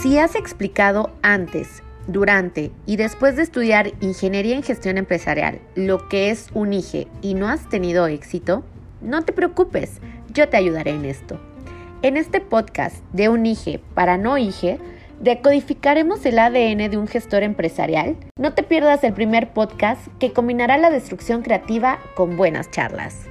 Si has explicado antes, durante y después de estudiar Ingeniería en Gestión Empresarial lo que es un IGE y no has tenido éxito, no te preocupes, yo te ayudaré en esto. En este podcast de un IGE para no IGE, decodificaremos el ADN de un gestor empresarial. No te pierdas el primer podcast que combinará la destrucción creativa con buenas charlas.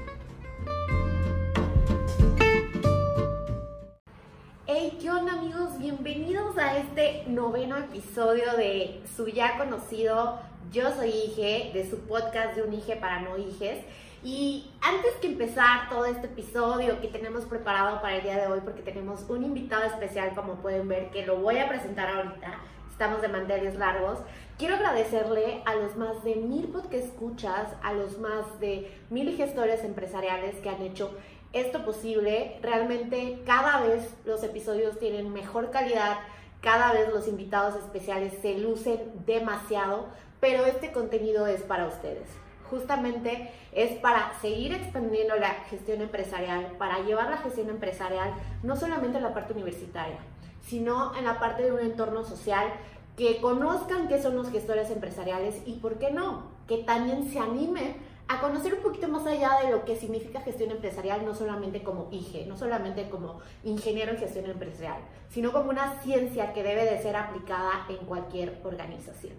A este noveno episodio de su ya conocido Yo Soy IGE, de su podcast de un IGE para no IGES. Y antes que empezar todo este episodio que tenemos preparado para el día de hoy, porque tenemos un invitado especial, como pueden ver, que lo voy a presentar ahorita, estamos de manteles largos, quiero agradecerle a los más de mil podcast escuchas, a los más de mil gestores empresariales que han hecho esto posible. Realmente cada vez los episodios tienen mejor calidad, cada vez los invitados especiales se lucen demasiado, pero este contenido es para ustedes justamente es para seguir expandiendo la gestión empresarial, para llevar la gestión empresarial no solamente en la parte universitaria, sino en la parte de un entorno social, que conozcan qué son los gestores empresariales y, ¿por qué no?, que también se anime a conocer un poquito más allá de lo que significa gestión empresarial, no solamente como IGE, no solamente como ingeniero en gestión empresarial, sino como una ciencia que debe de ser aplicada en cualquier organización.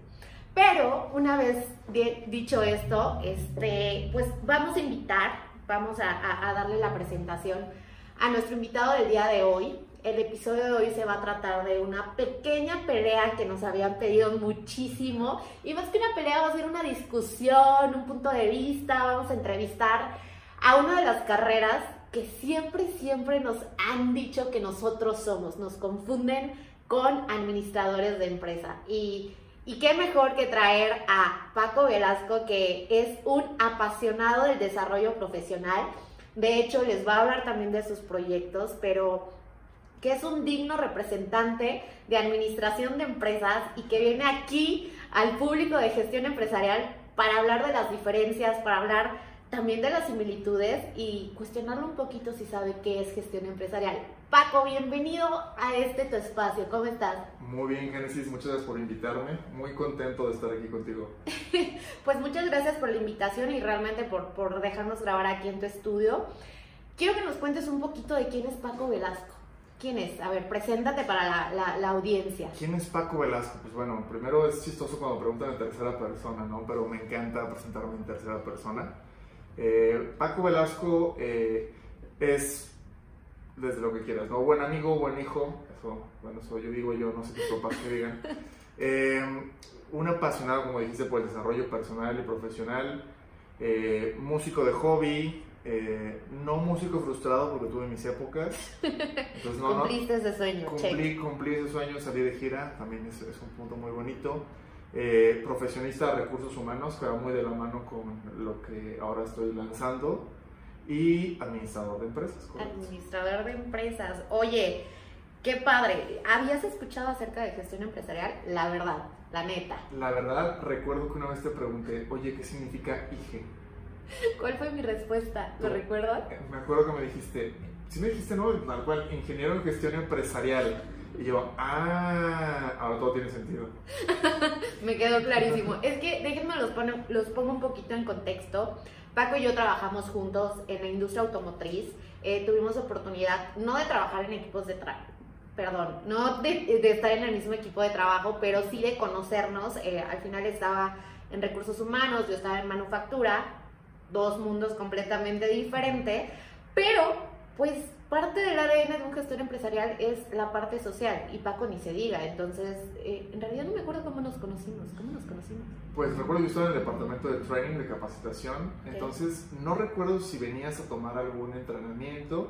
Pero una vez dicho esto, este, pues vamos a invitar, vamos a, darle la presentación a nuestro invitado del día de hoy. El episodio de hoy se va a tratar de una pequeña pelea que nos habían pedido muchísimo. Y más que una pelea, va a ser una discusión, un punto de vista. Vamos a entrevistar a una de las carreras que siempre, siempre nos han dicho que nosotros somos. Nos confunden con administradores de empresa. Y y qué mejor que traer a Paco Velasco, que es un apasionado del desarrollo profesional. De hecho, les va a hablar también de sus proyectos, pero que es un digno representante de administración de empresas y que viene aquí al público de gestión empresarial para hablar de las diferencias, para hablar también de las similitudes y cuestionarlo un poquito si sabe qué es gestión empresarial. Paco, bienvenido a este tu espacio. ¿Cómo estás? Muy bien, Génesis, muchas gracias por invitarme. Muy contento de estar aquí contigo. pues muchas gracias por la invitación y realmente por, por dejarnos grabar aquí en tu estudio. Quiero que nos cuentes un poquito de quién es Paco Velasco. ¿Quién es? A ver, preséntate para la, la, audiencia. ¿Quién es Paco Velasco? Pues bueno, primero es chistoso cuando preguntan en tercera persona, ¿no? Pero me encanta presentarme en tercera persona. Eh, Paco Velasco eh, es, desde lo que quieras, ¿no? Buen amigo, buen hijo, eso, bueno, eso yo digo yo, no sé qué papás que digan. Eh, un apasionado, como dijiste, por el desarrollo personal y profesional, músico de hobby, no músico frustrado porque tuve mis épocas. Entonces, no, Cumpliste ese sueño. Cumplí, cumplí ese sueño, salí de gira, también es, es un punto muy bonito. Eh, profesionista de recursos humanos, que va muy de la mano con lo que ahora estoy lanzando, y administrador de empresas. Administrador de empresas. Oye, qué padre. ¿Habías escuchado acerca de gestión empresarial? La verdad, la neta. La verdad, recuerdo que una vez te pregunté, oye, ¿qué significa IG? ¿Cuál fue mi respuesta? ¿Lo recuerdas? Eh, me acuerdo que me dijiste, si me dijiste, no, tal cual, ingeniero en gestión empresarial. Y yo, ah, ahora todo tiene sentido. Me quedó clarísimo. Es que déjenme los, los pongo un poquito en contexto. Paco y yo trabajamos juntos en la industria automotriz. Eh, tuvimos oportunidad no de trabajar en equipos de trabajo, perdón, no de, estar en el mismo equipo de trabajo, pero sí de conocernos. Eh, al final estaba en recursos humanos, yo estaba en manufactura, dos mundos completamente diferentes, pero pues parte del ADN de un gestor empresarial es la parte social y Paco ni se diga. Entonces, eh, en realidad no me acuerdo cómo nos conocimos. ¿Cómo nos conocimos? Pues recuerdo que estaba en el departamento de training, de capacitación. Entonces, no recuerdo si venías a tomar algún entrenamiento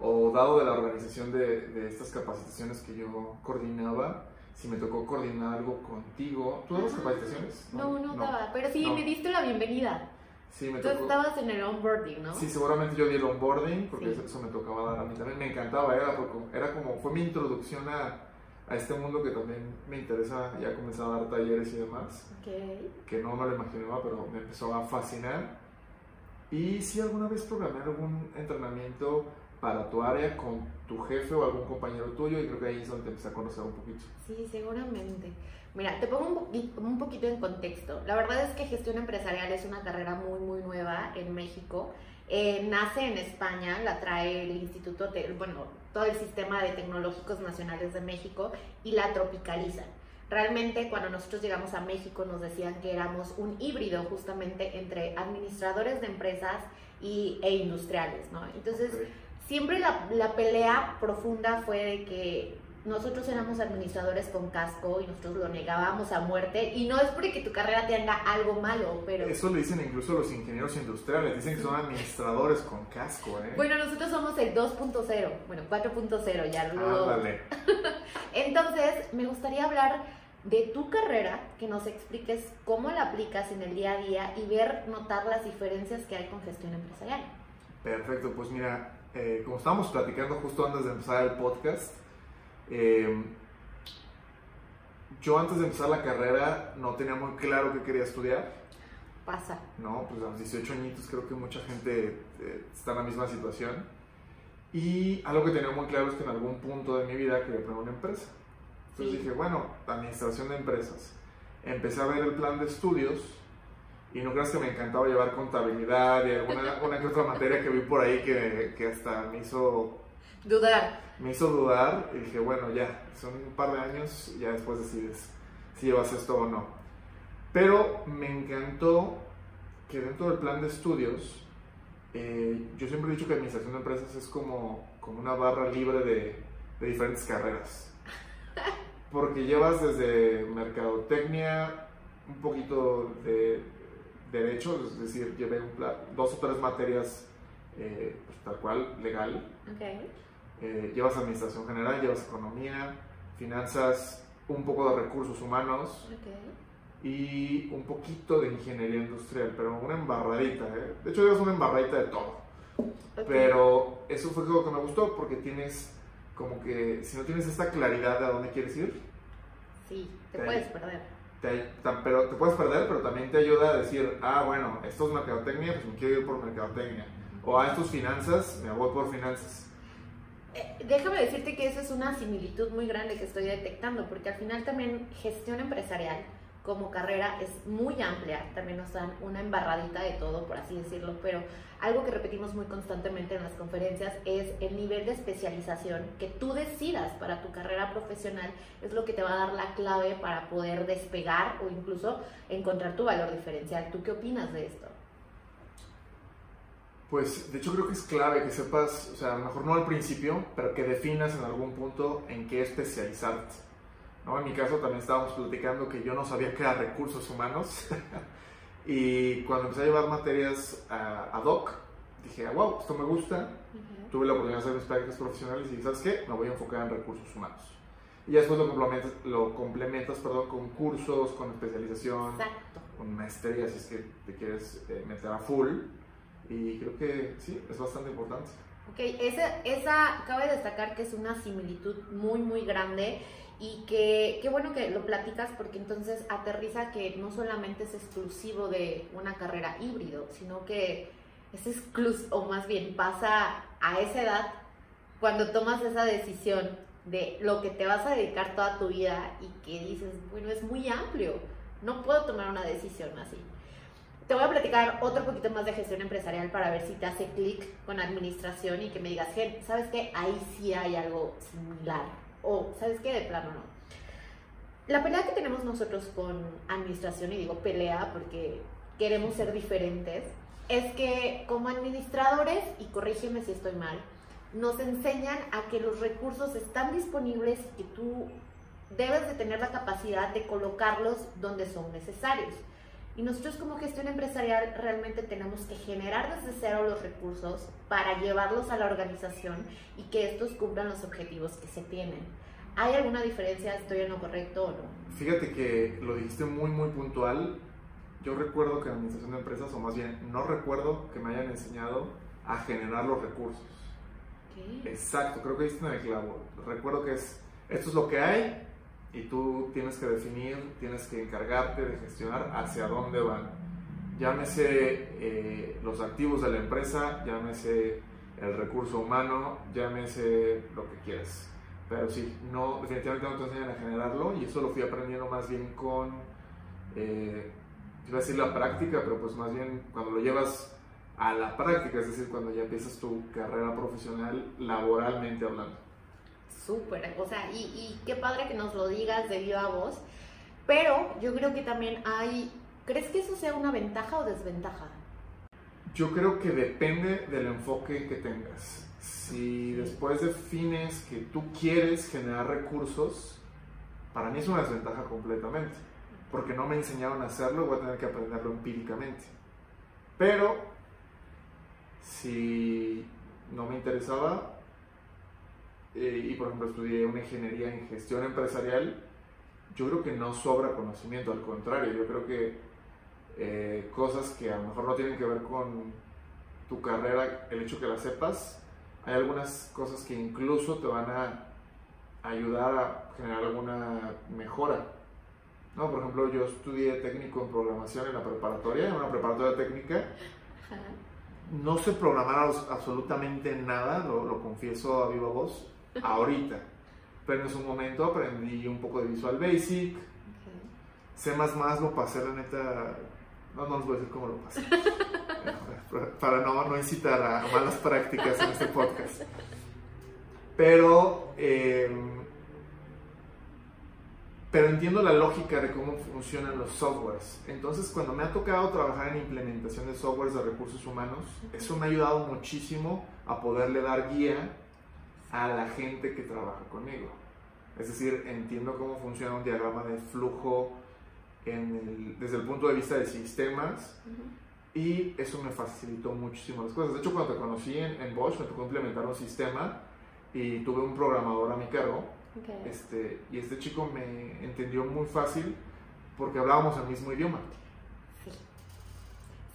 o dado de la organización de, de estas capacitaciones que yo coordinaba. Si me tocó coordinar algo contigo. ¿Tú dabas capacitaciones? No, no, daba, pero sí me diste la bienvenida. Sí, me Tú estabas en el onboarding, ¿no? Sí, seguramente yo di el onboarding, porque eso me tocaba dar a mí también. Me encantaba, era, era como, fue mi introducción a, a, este mundo que también me interesa, ya comencé a dar talleres y demás. Okay. Que no me lo imaginaba, pero me empezó a fascinar. Y si alguna vez programé algún entrenamiento para tu área con tu jefe o algún compañero tuyo y creo que ahí es donde te empecé a conocer un poquito. Sí, seguramente. Mira, te pongo un poquito, un poquito en contexto. La verdad es que gestión empresarial es una carrera muy, muy nueva en México. Eh, nace en España, la trae el Instituto, bueno, todo el sistema de tecnológicos nacionales de México y la tropicalizan. Realmente cuando nosotros llegamos a México nos decían que éramos un híbrido justamente entre administradores de empresas y, e industriales, ¿no? Entonces, siempre la, la pelea profunda fue de que nosotros éramos administradores con casco y nosotros lo negábamos a muerte. Y no es porque tu carrera tenga algo malo, pero... Eso le dicen incluso los ingenieros industriales, dicen que son administradores con casco, ¿eh? Bueno, nosotros somos el 2.0, bueno, 4.0 ya lo... Ah, vale. Entonces, me gustaría hablar de tu carrera, que nos expliques cómo la aplicas en el día a día y ver, notar las diferencias que hay con gestión empresarial. Perfecto, pues mira, eh, como estábamos platicando justo antes de empezar el podcast, eh, yo antes de empezar la carrera no tenía muy claro qué quería estudiar. Pasa. No, pues a los 18 añitos creo que mucha gente eh, está en la misma situación. Y algo que tenía muy claro es que en algún punto de mi vida quería poner una empresa. Entonces dije, bueno, administración de empresas. Empecé a ver el plan de estudios y no creas que me encantaba llevar contabilidad y alguna una que otra materia que vi por ahí que, que hasta me hizo Dudar. Me hizo dudar y dije, bueno, ya, son un par de años, ya después decides si llevas esto o no. Pero me encantó que dentro del plan de estudios, eh, yo siempre he dicho que administración de empresas es como, como una barra libre de, de diferentes carreras. Porque llevas desde mercadotecnia, un poquito de derecho, es decir, llevé un dos o tres materias eh, pues, tal cual legal. Okay. Eh, llevas administración general, llevas economía, finanzas, un poco de recursos humanos y un poquito de ingeniería industrial, pero una embarradita. ¿eh? De hecho, llevas una embarradita de todo. Pero eso fue algo que me gustó porque tienes como que, si no tienes esta claridad de a dónde quieres ir, sí, te, puedes perder. Te, pero te puedes perder, pero también te ayuda a decir, ah, bueno, esto es mercadotecnia, pues me quiero ir por mercadotecnia. O a estos finanzas, me voy por finanzas eh, déjame decirte que esa es una similitud muy grande que estoy detectando, porque al final también gestión empresarial como carrera es muy amplia, también nos dan una embarradita de todo, por así decirlo, pero algo que repetimos muy constantemente en las conferencias es el nivel de especialización que tú decidas para tu carrera profesional es lo que te va a dar la clave para poder despegar o incluso encontrar tu valor diferencial. ¿Tú qué opinas de esto? Pues de hecho creo que es clave que sepas, o sea, a lo mejor no al principio, pero que definas en algún punto en qué especializarte. ¿no? En mi caso también estábamos platicando que yo no sabía qué era recursos humanos y cuando empecé a llevar materias a ad hoc, dije, wow, esto me gusta, tuve la oportunidad de hacer mis prácticas profesionales y ¿sabes qué? Me voy a enfocar en recursos humanos. Y después lo complementas, lo complementas perdón, con cursos, con especialización, con maestrías, si es que te quieres eh, meter a full. Y creo que sí, es bastante importante. Ok, esa, esa cabe destacar que es una similitud muy, muy grande y que qué bueno que lo platicas porque entonces aterriza que no solamente es exclusivo de una carrera híbrido, sino que es exclusivo, o más bien pasa a esa edad cuando tomas esa decisión de lo que te vas a dedicar toda tu vida y que dices, bueno, es muy amplio, no puedo tomar una decisión así. Te voy a platicar otro poquito más de gestión empresarial para ver si te hace clic con administración y que me digas, ¿sabes qué? Ahí sí hay algo similar. O, ¿sabes qué? De plano no. La pelea que tenemos nosotros con administración, y digo pelea porque queremos ser diferentes, es que como administradores, y corrígeme si estoy mal, nos enseñan a que los recursos están disponibles y que tú debes de tener la capacidad de colocarlos donde son necesarios. Y nosotros como gestión empresarial realmente tenemos que generar desde cero los recursos para llevarlos a la organización y que estos cumplan los objetivos que se tienen. ¿Hay alguna diferencia? ¿Estoy en lo correcto o no? Fíjate que lo dijiste muy, muy puntual. Yo recuerdo que en administración de empresas, o más bien, no recuerdo que me hayan enseñado a generar los recursos. ¿Qué? Exacto, creo que diste en el clavo. Recuerdo que es, esto es lo que hay, y tú tienes que definir, tienes que encargarte de gestionar hacia dónde van. Llámese eh, los activos de la empresa, llámese el recurso humano, llámese lo que quieras. Pero sí, no, definitivamente no te enseñan a generarlo y eso lo fui aprendiendo más bien con, eh, iba a decir la práctica, pero pues más bien cuando lo llevas a la práctica, es decir, cuando ya empiezas tu carrera profesional laboralmente hablando. Súper, o sea, y, y qué padre que nos lo digas de viva voz, pero yo creo que también hay, ¿crees que eso sea una ventaja o desventaja? Yo creo que depende del enfoque que tengas. Si después defines que tú quieres generar recursos, para mí es una desventaja completamente, porque no me enseñaron a hacerlo, voy a tener que aprenderlo empíricamente. Pero si no me interesaba, eh, y por ejemplo estudié una ingeniería en gestión empresarial, yo creo que no sobra conocimiento, al contrario, yo creo que eh, cosas que a lo mejor no tienen que ver con tu carrera, el hecho que las sepas, hay algunas cosas que incluso te van a ayudar a generar alguna mejora. No, por ejemplo, yo estudié técnico en programación en la preparatoria, en una preparatoria técnica. No sé programar absolutamente nada, lo, lo confieso a viva voz, ahorita. Pero en su momento aprendí un poco de Visual Basic. C++ lo pasé, la neta, no, no les voy a decir cómo lo pasé. para no, no incitar a malas prácticas en este podcast. Pero, em, pero entiendo la lógica de cómo funcionan los softwares. Entonces, cuando me ha tocado trabajar en implementación de softwares de recursos humanos, eso me ha ayudado muchísimo a poderle dar guía a la gente que trabaja conmigo. Es decir, entiendo cómo funciona un diagrama de flujo desde el punto de vista de sistemas y eso me facilitó muchísimo las cosas. De hecho, cuando te conocí en, Bosch, me tocó implementar un sistema y tuve un programador a mi cargo. Este, y este chico me entendió muy fácil porque hablábamos el mismo idioma. Sí.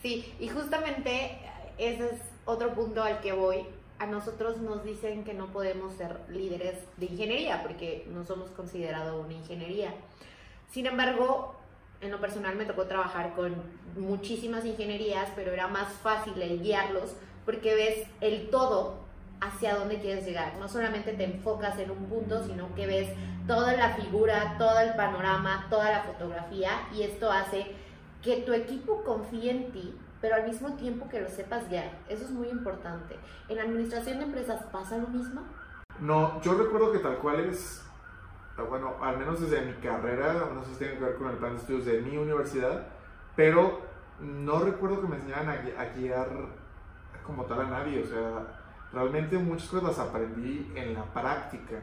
Sí, y justamente ese es otro punto al que voy. A nosotros nos dicen que no podemos ser líderes de ingeniería porque no somos considerados una ingeniería. Sin embargo, en lo personal me tocó trabajar con muchísimas ingenierías, pero era más fácil el guiarlos porque ves el todo hacia dónde quieres llegar. No solamente te enfocas en un punto, sino que ves toda la figura, todo el panorama, toda la fotografía y esto hace que tu equipo confíe en ti, pero al mismo tiempo que lo sepas guiar. Eso es muy importante. ¿En la administración de empresas pasa lo mismo? No, yo recuerdo que tal cual es Ah, bueno, al menos desde mi carrera, no sé si tiene que ver con el plan de estudios de mi universidad, pero no recuerdo que me enseñaran a, guiar como tal a nadie, o sea, realmente muchas cosas las aprendí en la práctica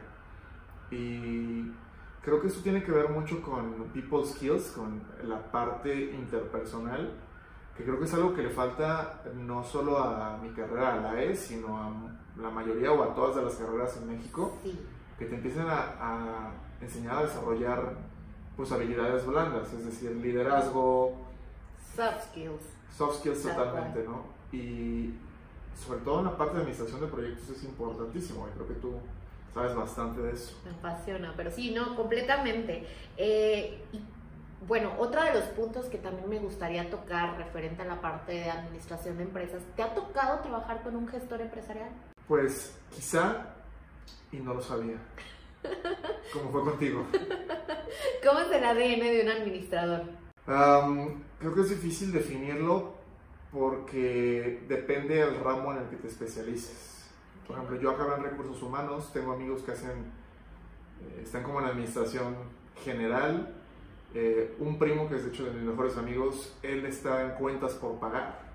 y creo que eso tiene que ver mucho con people skills, con la parte interpersonal, que creo que es algo que le falta no solo a mi carrera, a la E, sino a la mayoría o a todas de las carreras en México. Sí que te empiecen a, enseñar a desarrollar pues habilidades blandas, es decir, liderazgo, soft skills. Soft skills totalmente, ¿no? Y sobre todo en la parte de administración de proyectos es importantísimo, y creo que tú sabes bastante de eso. Me apasiona, pero sí, no, completamente. Eh, y bueno, otro de los puntos que también me gustaría tocar referente a la parte de administración de empresas, ¿te ha tocado trabajar con un gestor empresarial? Pues quizá y no lo sabía. ¿Cómo fue contigo? ¿Cómo es el ADN de un administrador? creo que es difícil definirlo porque depende del ramo en el que te especialices. Por ejemplo, yo acabo en recursos humanos, tengo amigos que hacen, eh, están como en administración general. Eh, un primo que es de hecho de mis mejores amigos, él está en cuentas por pagar.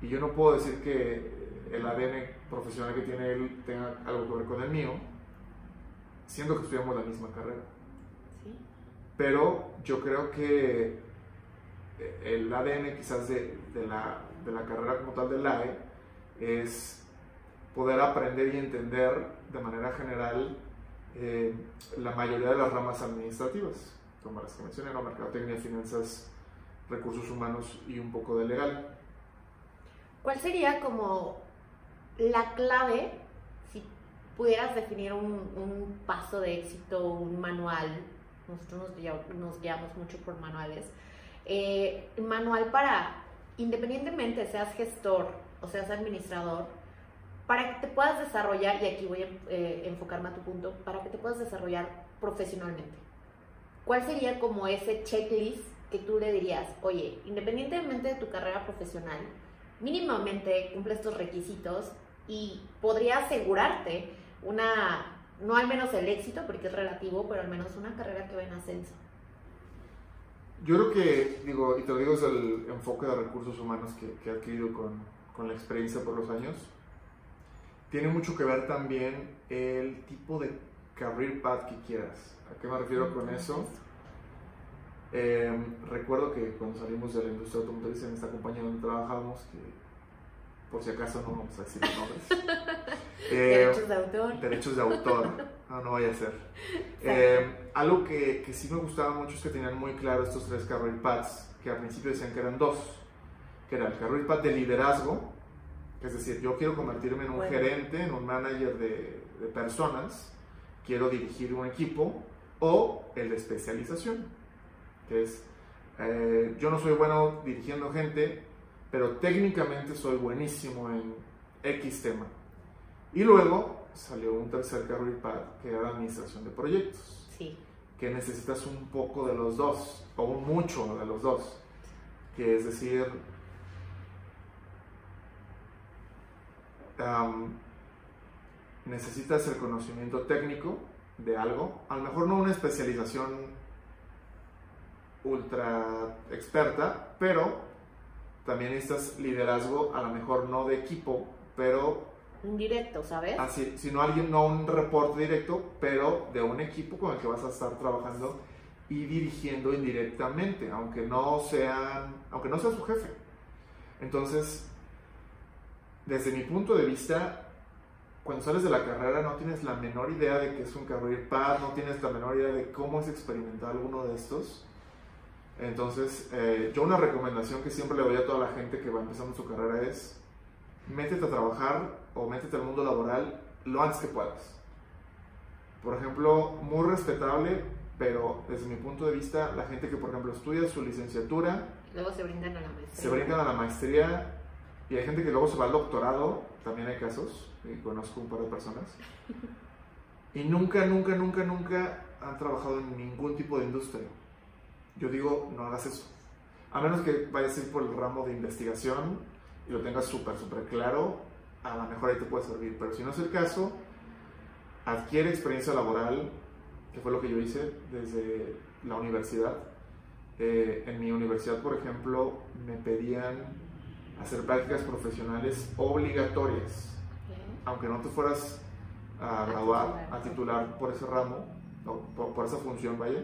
Y yo no puedo decir que el ADN profesional que tiene él tenga algo que ver con el mío, siendo que estudiamos la misma carrera. ¿Sí? Pero yo creo que el ADN quizás de, de, la, de la carrera como tal del AE es poder aprender y entender de manera general eh, la mayoría de las ramas administrativas, como las que mencioné, ¿no? mercadotecnia, finanzas, recursos humanos y un poco de legal. ¿Cuál sería como la clave, si pudieras definir un, paso de éxito, un manual, nosotros nos, guiamos mucho por manuales, eh, manual para, independientemente seas gestor o seas administrador, para que te puedas desarrollar, y aquí voy a eh, enfocarme a tu punto, para que te puedas desarrollar profesionalmente. ¿Cuál sería como ese checklist que tú le dirías, oye, independientemente de tu carrera profesional, mínimamente cumple estos requisitos y podría asegurarte una, no al menos el éxito, porque es relativo, pero al menos una carrera que va en ascenso. Yo creo que, digo, y te lo digo, es el enfoque de recursos humanos que, que he adquirido con, con la experiencia por los años. Tiene mucho que ver también el tipo de career path que quieras. ¿A qué me refiero con eso? Eh, recuerdo que cuando salimos de la industria automotriz en esta compañía donde trabajábamos, que por si acaso no vamos a decir nombres. eh, derechos de autor. Derechos de autor. No, no vaya a ser. Eh, algo que, que, sí me gustaba mucho es que tenían muy claro estos tres career paths, que al principio decían que eran dos, que era el career path de liderazgo, es decir, yo quiero convertirme en un bueno. gerente, en un manager de, de personas, quiero dirigir un equipo, o el de especialización que es, eh, yo no soy bueno dirigiendo gente, pero técnicamente soy buenísimo en X tema. Y luego salió un tercer career path, que era la administración de proyectos. Sí. Que necesitas un poco de los dos, o mucho de los dos. Que es decir, um, necesitas el conocimiento técnico de algo, a lo mejor no una especialización ultra experta, pero también necesitas liderazgo, a lo mejor no de equipo, pero... Un directo, ¿sabes? Así, sino alguien, no un reporte directo, pero de un equipo con el que vas a estar trabajando y dirigiendo indirectamente, aunque no sean, aunque no sea su jefe. Entonces, desde mi punto de vista, cuando sales de la carrera no tienes la menor idea de qué es un career path, no tienes la menor idea de cómo es experimentar alguno de estos. Entonces, eh, yo una recomendación que siempre le doy a toda la gente que va empezando su carrera es, métete a trabajar o métete al mundo laboral lo antes que puedas. Por ejemplo, muy respetable, pero desde mi punto de vista, la gente que, por ejemplo, estudia su licenciatura, luego se brindan a la maestría. Se brindan a la maestría y hay gente que luego se va al doctorado, también hay casos, y conozco un par de personas, y nunca, nunca, nunca, nunca han trabajado en ningún tipo de industria yo digo, no hagas eso. A menos que vayas a ir por el ramo de investigación y lo tengas súper, súper claro, a lo mejor ahí te puede servir. Pero si no es el caso, adquiere experiencia laboral, que fue lo que yo hice desde la universidad. Eh, en mi universidad, por ejemplo, me pedían hacer prácticas profesionales obligatorias. Aunque no te fueras a graduar, a titular por ese ramo, o por, por esa función, vaya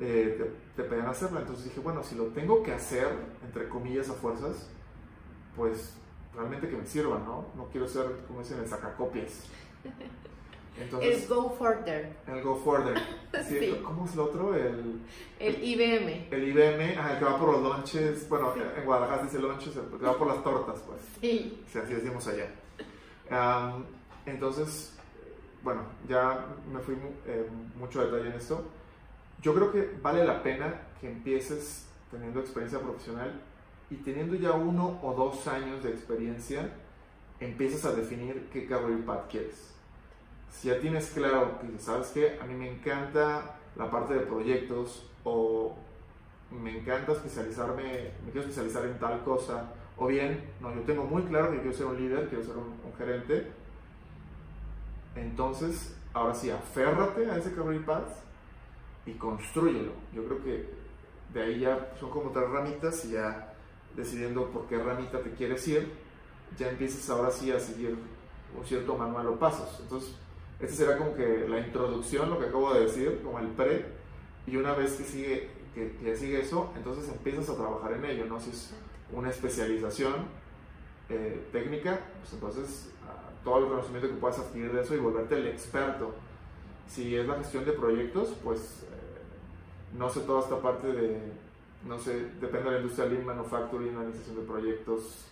eh, te, te, pedían hacerla. Entonces dije, bueno, si lo tengo que hacer, entre comillas, a fuerzas, pues realmente que me sirva, ¿no? No quiero ser, como dicen, el sacacopias. Entonces, el Go Further. El Go Further. Sí, sí. ¿Cómo es el otro? El, el IBM. El IBM, ajá, el que va por los lunches. Bueno, sí. en Guadalajara dice lunches, el que va por las tortas, pues. Sí. sí así decimos allá. Um, entonces, bueno, ya me fui eh, mucho detalle en esto yo creo que vale la pena que empieces teniendo experiencia profesional y teniendo ya uno o dos años de experiencia, empieces a definir qué career path quieres. Si ya tienes claro que sabes que a mí me encanta la parte de proyectos o me encanta especializarme, me quiero especializar en tal cosa, o bien, no, yo tengo muy claro que quiero ser un líder, quiero ser un, un gerente, entonces, ahora sí, aférrate a ese career path y construyelo. Yo creo que de ahí ya son como tres ramitas y ya decidiendo por qué ramita te quieres ir, ya empiezas ahora sí a seguir un cierto manual o pasos. Entonces, este será como que la introducción, lo que acabo de decir, como el pre, y una vez que sigue, que, que sigue eso, entonces empiezas a trabajar en ello, ¿no? Si es una especialización eh, técnica, pues entonces todo el conocimiento que puedas adquirir de eso y volverte el experto. Si es la gestión de proyectos, pues no sé toda esta parte de, no sé, depende de la industria Lean Manufacturing, organización de proyectos,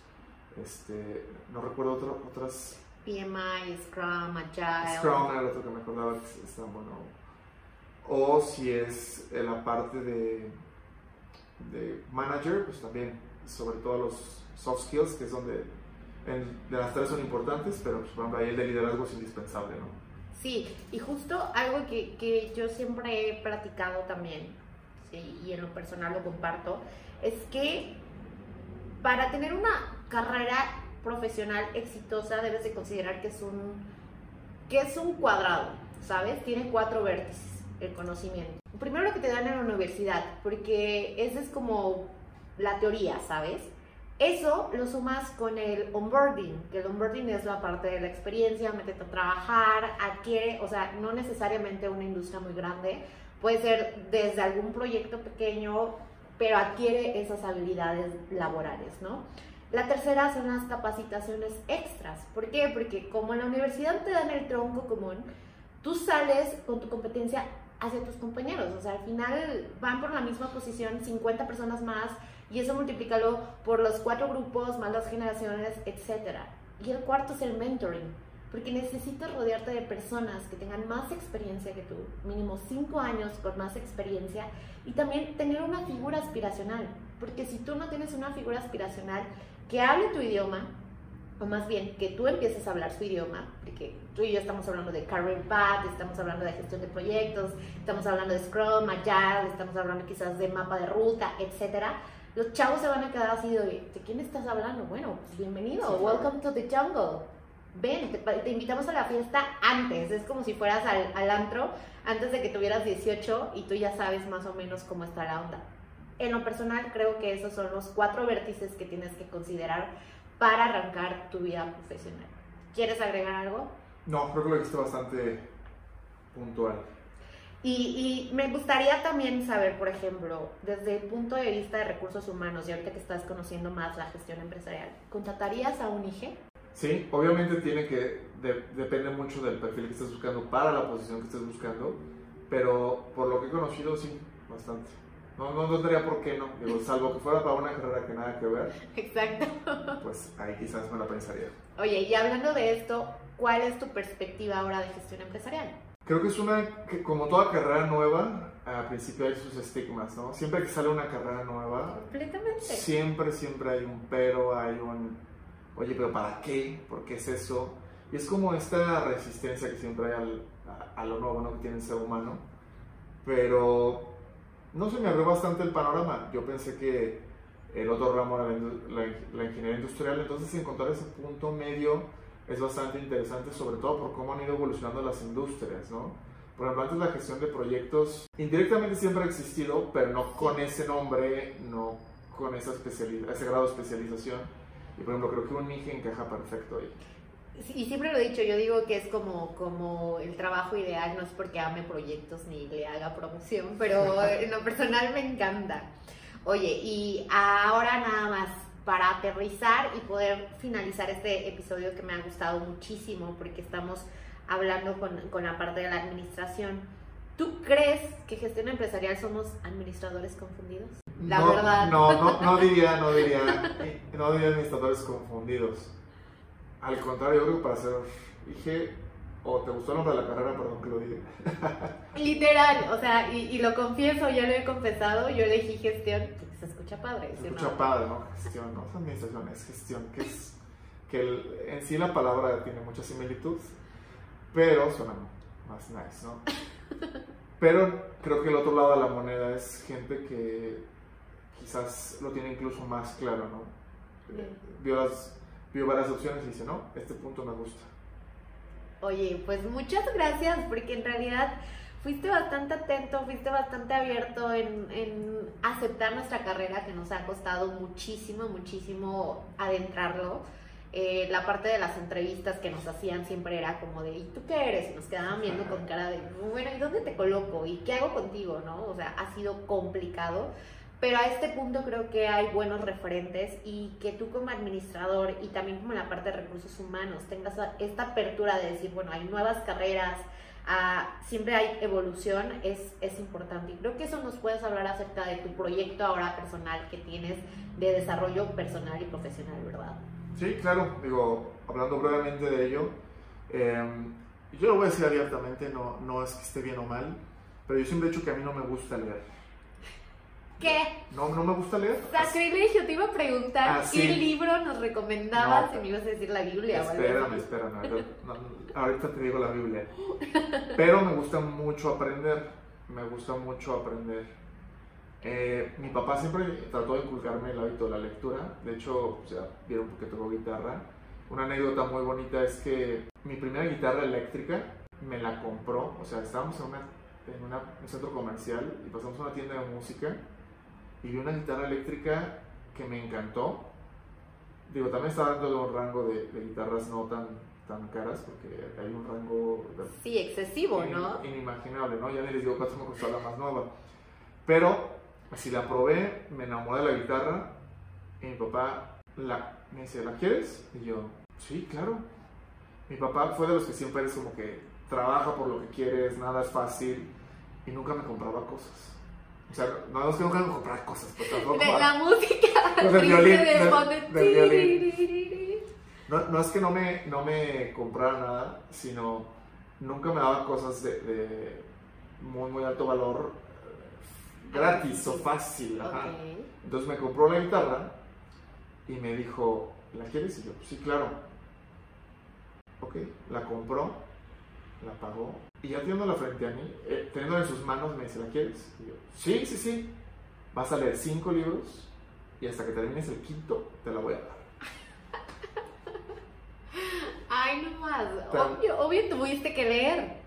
este, no recuerdo otro, otras... PMI, Scrum, Agile. Scrum era otro que me acordaba que está bueno. O si es la parte de de manager, pues también, sobre todo los soft skills, que es donde de las tres son importantes, pero pues, el de liderazgo es indispensable, ¿no? Sí, y justo algo que, que yo siempre he practicado también, ¿sí? y en lo personal lo comparto, es que para tener una carrera profesional exitosa debes de considerar que es un, que es un cuadrado, ¿sabes? Tiene cuatro vértices el conocimiento. Primero lo que te dan en la universidad, porque esa es como la teoría, ¿sabes? Eso lo sumas con el onboarding, que el onboarding es la parte de la experiencia, métete a trabajar, adquiere, o sea, no necesariamente una industria muy grande, puede ser desde algún proyecto pequeño, pero adquiere esas habilidades laborales, ¿no? La tercera son las capacitaciones extras. ¿Por qué? Porque como en la universidad te dan el tronco común, tú sales con tu competencia hacia tus compañeros. O sea, al final van por la misma posición 50 personas más y eso multiplícalo por los cuatro grupos, más las generaciones, etc. Y el cuarto es el mentoring, porque necesitas rodearte de personas que tengan más experiencia que tú, mínimo cinco años con más experiencia, y también tener una figura aspiracional, porque si tú no tienes una figura aspiracional que hable tu idioma, o más bien que tú empieces a hablar su idioma, porque tú y yo estamos hablando de career path, estamos hablando de gestión de proyectos, estamos hablando de Scrum, Agile, estamos hablando quizás de mapa de ruta, etcétera los chavos se van a quedar así de, ¿de quién estás hablando? Bueno, pues bienvenido, welcome to the jungle. Ven, te, invitamos a la fiesta antes, es como si fueras al, al antro antes de que tuvieras 18 y tú ya sabes más o menos cómo está la onda. En lo personal creo que esos son los cuatro vértices que tienes que considerar para arrancar tu vida profesional. ¿Quieres agregar algo? No, creo que lo dijiste bastante puntual. Y, me gustaría también saber, por ejemplo, desde el punto de vista de recursos humanos, y ahorita que estás conociendo más la gestión empresarial, ¿contratarías a un IG? Sí, obviamente tiene que, depende mucho del perfil que estés buscando para la posición que estés buscando, pero por lo que he conocido, sí, bastante. No, no, tendría por qué no, digo, salvo que fuera para una carrera que nada que ver. Exacto. Pues ahí quizás me la pensaría. Oye, y hablando de esto, ¿cuál es tu perspectiva ahora de gestión empresarial? Creo que es una, que como toda carrera nueva, al principio hay sus estigmas, ¿no? Siempre que sale una carrera nueva, completamente. Siempre, siempre hay un pero, hay un, oye, pero ¿para qué? ¿Por qué es eso? Y es como esta resistencia que siempre hay al, a, lo nuevo, ¿no? Que tiene el ser humano. Pero no se me abrió bastante el panorama. Yo pensé que el otro ramo era la, la ingeniería industrial, entonces encontrar ese punto medio es bastante interesante, sobre todo por cómo han ido evolucionando las industrias, ¿no? Por ejemplo, antes la gestión de proyectos indirectamente siempre ha existido, pero no con ese nombre, no con esa ese grado de especialización. Y por ejemplo, creo que un MIGE encaja perfecto ahí. y siempre lo he dicho, yo digo que es como, como el trabajo ideal, no es porque ame proyectos ni le haga promoción, pero en lo personal me encanta. Oye, y ahora nada más, para aterrizar y poder finalizar este episodio que me ha gustado muchísimo porque estamos hablando con, con la parte de la administración. ¿Tú crees que gestión empresarial somos administradores confundidos? La verdad. No, no, no diría, no diría, no diría administradores confundidos. Al contrario, yo creo que para ser, dije, o te gustó el nombre de la carrera, perdón que lo diga. Literal, o sea, y, y, lo confieso, ya lo he confesado, yo elegí gestión se escucha padre. Se escucha padre, ¿no? Gestión, no es administración, es gestión, que es que en sí la palabra tiene mucha similitud, pero suena más nice, ¿no? Pero creo que el otro lado de la moneda es gente que quizás lo tiene incluso más claro, ¿no? Vio, las, vio varias opciones y dice, no, este punto me gusta. Oye, pues muchas gracias, porque en realidad fuiste bastante atento, fuiste bastante abierto en, aceptar nuestra carrera que nos ha costado muchísimo, muchísimo adentrarlo. Eh, la parte de las entrevistas que nos hacían siempre era como de, ¿y tú qué eres? Y nos quedaban viendo con cara de, bueno, ¿y dónde te coloco? ¿Y qué hago contigo? ¿no? O sea, ha sido complicado. Pero a este punto creo que hay buenos referentes y que tú como administrador y también como la parte de recursos humanos tengas esta apertura de decir, bueno, hay nuevas carreras, siempre hay evolución, es, es importante. Creo que eso nos puedes hablar acerca de tu proyecto ahora personal que tienes de desarrollo personal y profesional, ¿verdad? Sí, claro, digo, hablando brevemente de ello, em, yo lo voy a decir abiertamente, no, no es que esté bien o mal, pero yo siempre he dicho que a mí no me gusta leer. ¿Qué? No, no me gusta leer. Sacrilegio, te iba a preguntar Ah, qué libro nos recomendabas No. y me ibas a decir la Biblia. Espérame, espérame. ahorita- no, no, ahorita te digo la Biblia. Pero me gusta mucho aprender. Me gusta mucho aprender. Eh, mi papá siempre trató de inculcarme el hábito de la lectura. De hecho, o sea, vieron porque toco guitarra. Una anécdota muy bonita es que mi primera guitarra eléctrica me la compró. O sea, estábamos en, una, en una- un centro comercial y pasamos a una tienda de música y vi una guitarra eléctrica que me encantó. Digo, también estaba de un rango de, de guitarras no tan, tan caras, porque hay un rango de- Sí, excesivo, in- ¿no? inimaginable, ¿no? Ya ni les digo cuánto me costó la más nueva. Pero, así la probé, me enamoré de la guitarra y mi papá la, me dice, ¿la quieres? Y yo, sí, claro. Mi papá fue de los que siempre es como que trabaja por lo que quieres, nada es fácil y nunca me compraba cosas. O sea, no es que nunca me compraba cosas, pero tampoco... De la música. Pues del violín, de del- del violín. Tiriririrí. No, no es que no me, no me comprara nada, sino nunca me daba cosas de, de muy, muy alto valor gratis o fácil. ajá. Entonces me compró la guitarra y me dijo, ¿la quieres? Y yo, sí, claro. Ok, la compró, la pagó y ya teniéndola frente a mí, eh, teniéndola en sus manos, me dice, ¿la quieres? Y yo, sí, sí, sí. Vas a leer cinco libros y hasta que termines el quinto te la voy a dar. Ay, no más. Tan- Obvio, obvio tuviste que leer.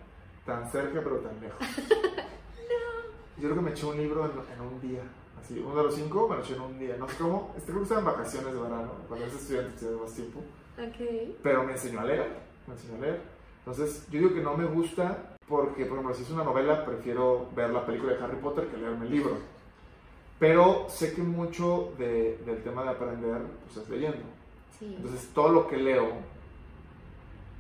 Tan cerca pero tan lejos. Yo creo que me eché un libro en, en un día. Así, uno de los cinco me lo eché en un día. No sé cómo. Este creo que estaba en vacaciones de verano, cuando eres estudiante tienes más tiempo. Ok. Pero me enseñó a leer. Me enseñó a leer. Entonces, yo digo que no me gusta porque, por ejemplo, si es una novela, prefiero ver la película de Harry Potter que leerme el libro. Pero sé que mucho de- del tema de aprender pues, es leyendo. Sí. Entonces, todo lo que leo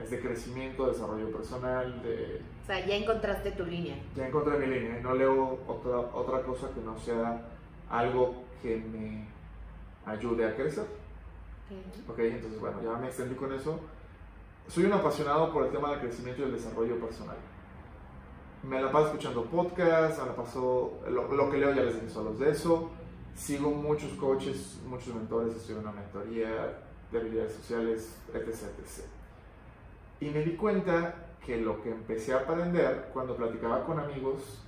es de crecimiento, desarrollo personal, de O sea, ya encontraste tu línea. ya encontré mi línea no leo otra, otra cosa que no sea algo que me ayude a crecer. Ok. Ok, entonces bueno, ya me extendí con eso. Soy un apasionado por el tema del crecimiento y el desarrollo personal. Me la paso escuchando podcasts, me la paso, lo, lo que leo ya les dije solos de eso. Sigo muchos coaches, muchos mentores, estoy en una mentoría de habilidades sociales, etc, etc. Y me di cuenta que lo que empecé a aprender cuando platicaba con amigos,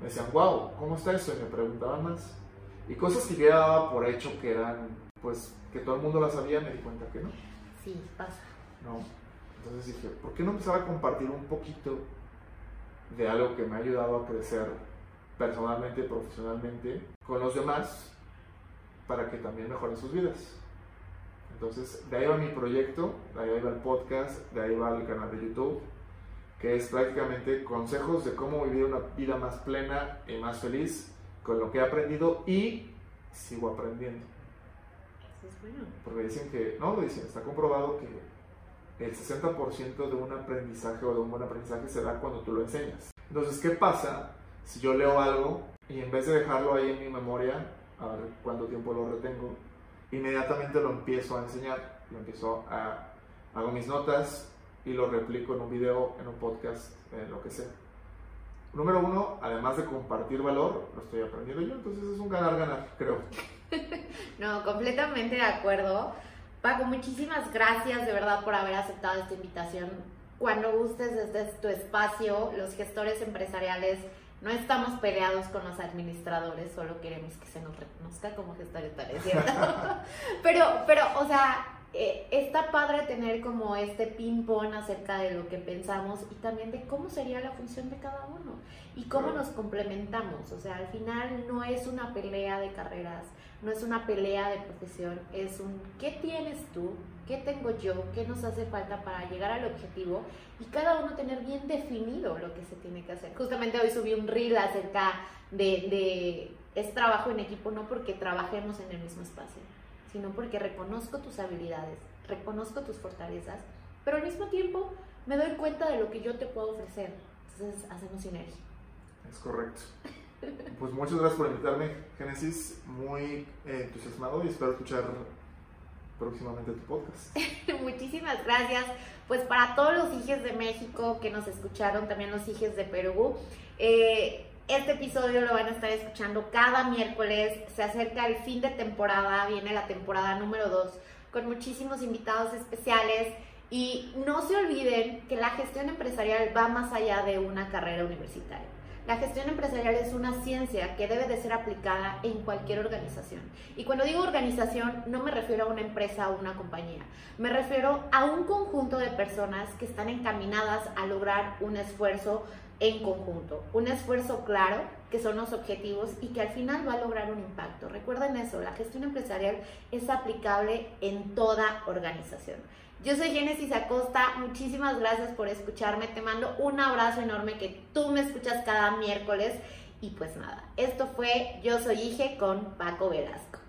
me decían, wow, ¿cómo está eso? Y me preguntaban más. Y cosas que yo daba por hecho que eran, pues, que todo el mundo las sabía, me di cuenta que no. Sí, pasa. ¿no? Entonces dije, ¿por qué no empezar a compartir un poquito de algo que me ha ayudado a crecer personalmente, profesionalmente, con los demás, para que también mejoren sus vidas? Entonces, de ahí va mi proyecto, de ahí va el podcast, de ahí va el canal de YouTube, que es prácticamente consejos de cómo vivir una vida más plena y más feliz con lo que he aprendido y sigo aprendiendo. Eso es bueno. Porque dicen que, no, dicen, está comprobado que el 60% de un aprendizaje o de un buen aprendizaje se da cuando tú lo enseñas. Entonces, ¿qué pasa si yo leo algo y en vez de dejarlo ahí en mi memoria, a ver cuánto tiempo lo retengo, inmediatamente lo empiezo a enseñar, lo empiezo a, hago mis notas y lo replico en un video, en un podcast, en lo que sea. Número uno, además de compartir valor, lo estoy aprendiendo yo, entonces es un ganar-ganar, creo. No, completamente de acuerdo. Paco, muchísimas gracias de verdad por haber aceptado esta invitación. Cuando gustes, este es tu espacio. Los gestores empresariales no estamos peleados con los administradores, solo queremos que se nos reconozca como gestores, ¿tal es cierto? pero, pero, o sea, eh, está padre tener como este ping-pong acerca de lo que pensamos y también de cómo sería la función de cada uno y cómo nos complementamos. O sea, al final no es una pelea de carreras, no es una pelea de profesión, es un ¿qué tienes tú? ¿Qué tengo yo? ¿Qué nos hace falta para llegar al objetivo? Y cada uno tener bien definido lo que se tiene que hacer. Justamente hoy subí un reel acerca de, de es trabajo en equipo, no porque trabajemos en el mismo espacio, sino porque reconozco tus habilidades, reconozco tus fortalezas, pero al mismo tiempo me doy cuenta de lo que yo te puedo ofrecer. Entonces hacemos sinergia. Es correcto. Pues muchas gracias por invitarme, Génesis. Muy eh, entusiasmado y espero escuchar próximamente tu podcast. Muchísimas gracias. Pues para todos los hijos de México que nos escucharon, también los hijos de Perú, eh, Este episodio lo van a estar escuchando cada miércoles. Se acerca el fin de temporada, viene la temporada número 2 con muchísimos invitados especiales. Y no se olviden que la gestión empresarial va más allá de una carrera universitaria. La gestión empresarial es una ciencia que debe de ser aplicada en cualquier organización. Y cuando digo organización, no me refiero a una empresa o una compañía. Me refiero a un conjunto de personas que están encaminadas a lograr un esfuerzo en conjunto, un esfuerzo claro, que son los objetivos y que al final va a lograr un impacto. Recuerden eso, la gestión empresarial es aplicable en toda organización. Yo soy Génesis Acosta, muchísimas gracias por escucharme, te mando un abrazo enorme que tú me escuchas cada miércoles y pues nada, esto fue Yo Soy Ige con Paco Velasco.